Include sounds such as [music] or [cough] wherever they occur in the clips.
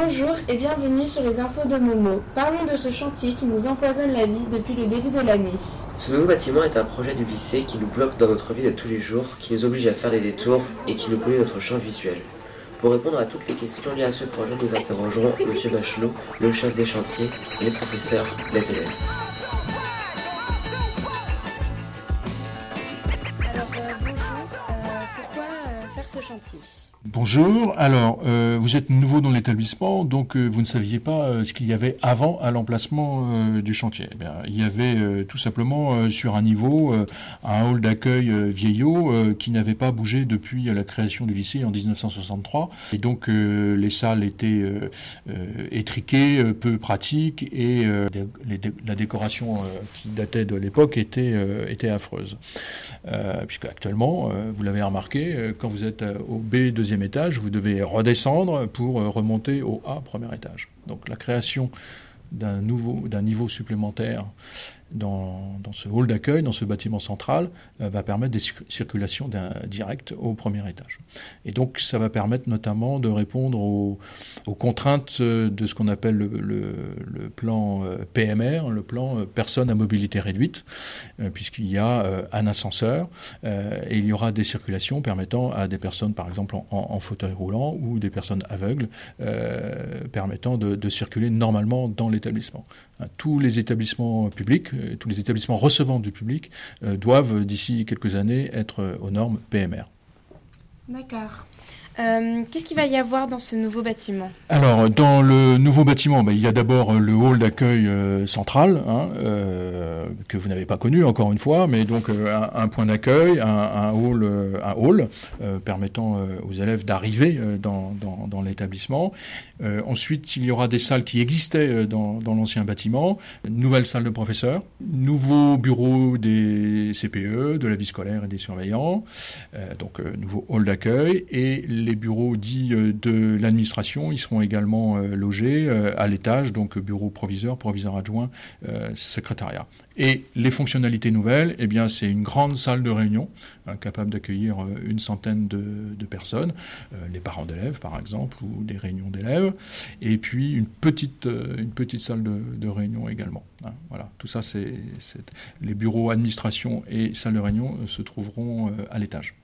Bonjour et bienvenue sur les infos de Momo. Parlons de ce chantier qui nous empoisonne la vie depuis le début de l'année. Ce nouveau bâtiment est un projet du lycée qui nous bloque dans notre vie de tous les jours, qui nous oblige à faire des détours et qui nous pollue notre champ visuel. Pour répondre à toutes les questions liées à ce projet, nous interrogerons M. Bachelot, le chef des chantiers, les professeurs, les élèves. Bonjour, alors euh, vous êtes nouveau dans l'établissement, donc euh, vous ne saviez pas euh, ce qu'il y avait avant à l'emplacement du chantier. Eh il y avait tout simplement sur un niveau un hall d'accueil vieillot qui n'avait pas bougé depuis la création du lycée en 1963. Et donc les salles étaient étriquées, peu pratiques et la décoration qui datait de l'époque était, affreuse. Puisque actuellement, vous l'avez remarqué, quand vous êtes au B deuxième vous devez redescendre pour euh, remonter au A premier étage. Donc la création d'un d'un niveau supplémentaire dans, ce hall d'accueil, dans ce bâtiment central, euh, va permettre des cir- circulations directes au premier étage. Et donc ça va permettre notamment de répondre aux, contraintes euh, de ce qu'on appelle le, plan PMR, le plan euh, personnes à mobilité réduite, puisqu'il y a un ascenseur et il y aura des circulations permettant à des personnes, par exemple en, fauteuil roulant ou des personnes aveugles, permettant de, de circuler normalement dans l'établissement. Hein, Tous les établissements publics, euh, tous les établissements recevant du public euh, doivent d'ici quelques années être euh, aux normes PMR. D'accord. Euh, Qu'est-ce qu'il va y avoir dans ce nouveau bâtiment? Alors, dans le nouveau bâtiment, ben, il y a d'abord euh, le hall d'accueil euh, central, hein, que vous n'avez pas connu encore une fois, mais donc un, point d'accueil, un, hall, un hall permettant aux élèves d'arriver dans, l'établissement. Ensuite, il y aura des salles qui existaient dans, l'ancien bâtiment, nouvelle salle de professeurs, nouveau bureau des CPE, de la vie scolaire et des surveillants, donc nouveau hall d'accueil, et bureaux dits euh, de l'administration, ils seront également euh, logés euh, à l'étage, donc bureau proviseur, proviseur adjoint, secrétariat. Et les fonctionnalités nouvelles, eh bien, c'est une grande salle de réunion, hein, capable d'accueillir une centaine de, personnes, les parents d'élèves par exemple, ou des réunions d'élèves, et puis une petite, une petite salle de, réunion également. hein. voilà, tout ça, c'est les bureaux administration et salles de réunion se trouveront à l'étage.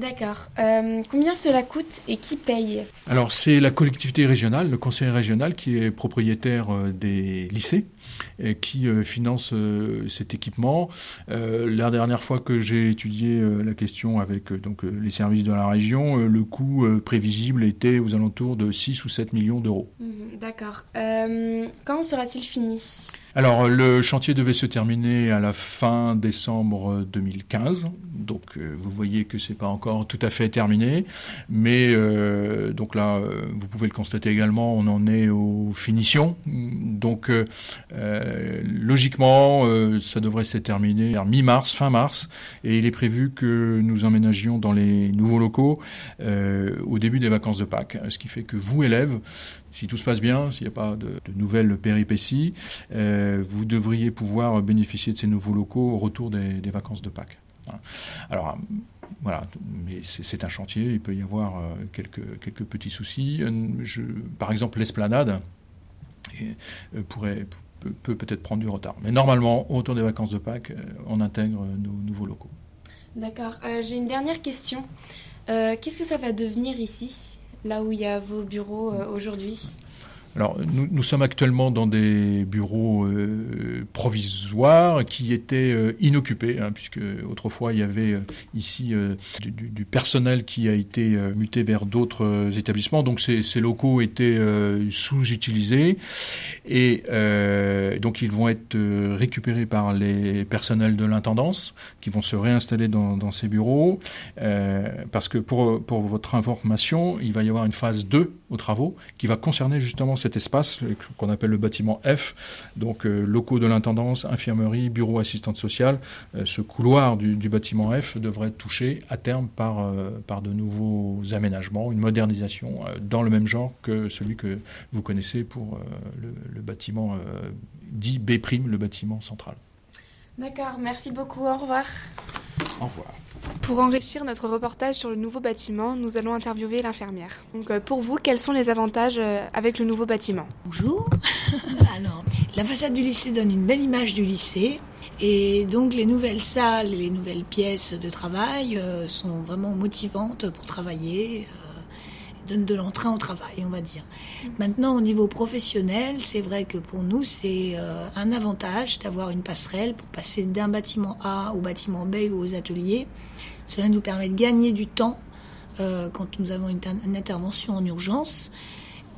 D'accord. Euh, combien cela coûte et qui paye? Alors c'est la collectivité régionale, le conseil régional qui est propriétaire euh, des lycées qui euh, finance euh, cet équipement. Euh, la dernière fois que j'ai étudié euh, la question avec euh, donc euh, les services de la région, euh, le coût euh, prévisible était aux alentours de 6 ou 7 millions d'euros. Mhm, D'accord. Euh, quand sera-t-il fini? Alors le chantier devait se terminer à la fin décembre 2015, donc euh, vous voyez que c'est pas encore tout à fait terminé, mais euh, donc là euh, vous pouvez le constater également, on en est aux finitions, donc euh, euh, logiquement euh, ça devrait se terminer vers mi-mars, fin mars, et il est prévu que nous emménagions dans les nouveaux locaux euh, au début des vacances de Pâques, ce qui fait que vous élèves si tout se passe bien, s'il n'y a pas de, nouvelles péripéties, vous devriez pouvoir bénéficier de ces nouveaux locaux au retour des, vacances de Pâques. Alors, voilà, mais c'est un chantier, il peut y avoir quelques, petits soucis. Par exemple, l'esplanade pourrait peut peut peut-être prendre du retard. Mais normalement, au retour des vacances de Pâques, euh, on intègre nos nouveaux locaux. D'accord. Euh, J'ai une dernière question. Euh, Qu'est-ce que ça va devenir ici, là où il y a vos bureaux aujourd'hui? Alors, nous, sommes actuellement dans des bureaux euh, provisoires qui étaient euh, inoccupés, hein, puisque autrefois il y avait euh, ici du, personnel qui a été muté vers d'autres établissements, donc ces, locaux étaient sous-utilisés. Et donc ils vont être récupérés par les personnels de l'intendance qui vont se réinstaller dans, ces bureaux, parce que pour, pour votre information, il va y avoir une phase 2 aux travaux qui va concerner justement cet espace euh, qu'on appelle le bâtiment F, donc euh, locaux de l'intendance, infirmerie, bureau assistante sociale. Euh, ce couloir du, bâtiment F devrait être touché à terme par, de nouveaux aménagements, une modernisation dans le même genre que celui que vous connaissez pour le, le bâtiment dit B', le bâtiment central. D'accord, merci beaucoup, au revoir. Au revoir. Pour enrichir notre reportage sur le nouveau bâtiment, nous allons interviewer l'infirmière. Donc euh, pour vous, quels sont les avantages euh, avec le nouveau bâtiment? Bonjour. [laughs] Alors, la façade du lycée donne une belle image du lycée. Et donc les nouvelles salles et les nouvelles pièces de travail euh, sont vraiment motivantes pour travailler, donnent de l'entrain au travail, on va dire. Maintenant, au niveau professionnel, c'est vrai que pour nous, c'est euh, un avantage d'avoir une passerelle pour passer d'un bâtiment A au bâtiment B ou aux ateliers. Cela nous permet de gagner du temps euh, quand nous avons une intervention en urgence.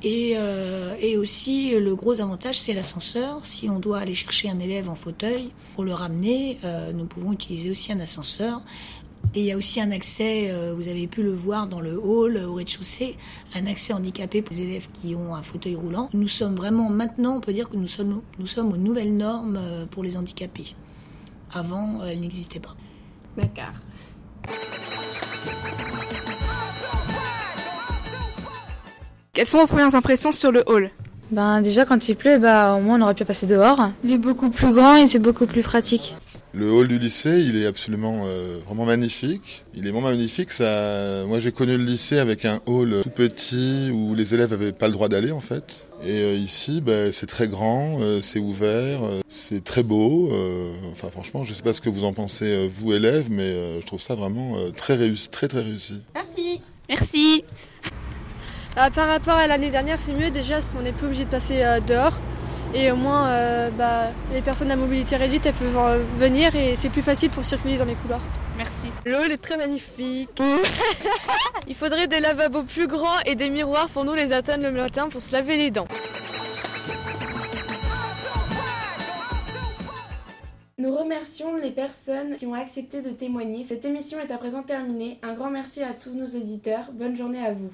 Et, euh, et, aussi, le gros avantage, c'est l'ascenseur. Si on doit aller chercher un élève en fauteuil pour le ramener, euh, nous pouvons utiliser aussi un ascenseur. Et il y a aussi un accès, euh, vous avez pu le voir dans le hall au rez-de-chaussée, un accès handicapé pour les élèves qui ont un fauteuil roulant. Nous sommes vraiment, maintenant, on peut dire que nous sommes, nous sommes aux nouvelles normes pour les handicapés. Avant, elles n'existaient pas. D'accord. Quelles sont vos premières impressions sur le hall? Ben déjà quand il pleut, bah au moins on aurait pu passer dehors. Il est beaucoup plus grand et c'est beaucoup plus pratique. Le hall du lycée, il est absolument euh, vraiment magnifique. Il est vraiment magnifique. Ça, moi, j'ai connu le lycée avec un hall tout petit où les élèves n'avaient pas le droit d'aller en fait. Et euh, ici, bah, c'est très grand, euh, c'est ouvert, euh, c'est très beau. euh, enfin, franchement, je sais pas ce que vous en pensez euh, vous élèves, mais euh, je trouve ça vraiment euh, très réussi, très très réussi. Merci. Merci. Ah, par rapport à l'année dernière, c'est mieux déjà parce qu'on n'est plus obligé de passer euh, dehors. Et au moins, euh, bah, les personnes à mobilité réduite, elles peuvent euh, venir et c'est plus facile pour circuler dans les couloirs. Merci. Le hall est très magnifique. [laughs] Il faudrait des lavabos plus grands et des miroirs pour nous les atteindre le matin pour se laver les dents. Nous remercions les personnes qui ont accepté de témoigner. Cette émission est à présent terminée. Un grand merci à tous nos auditeurs. Bonne journée à vous.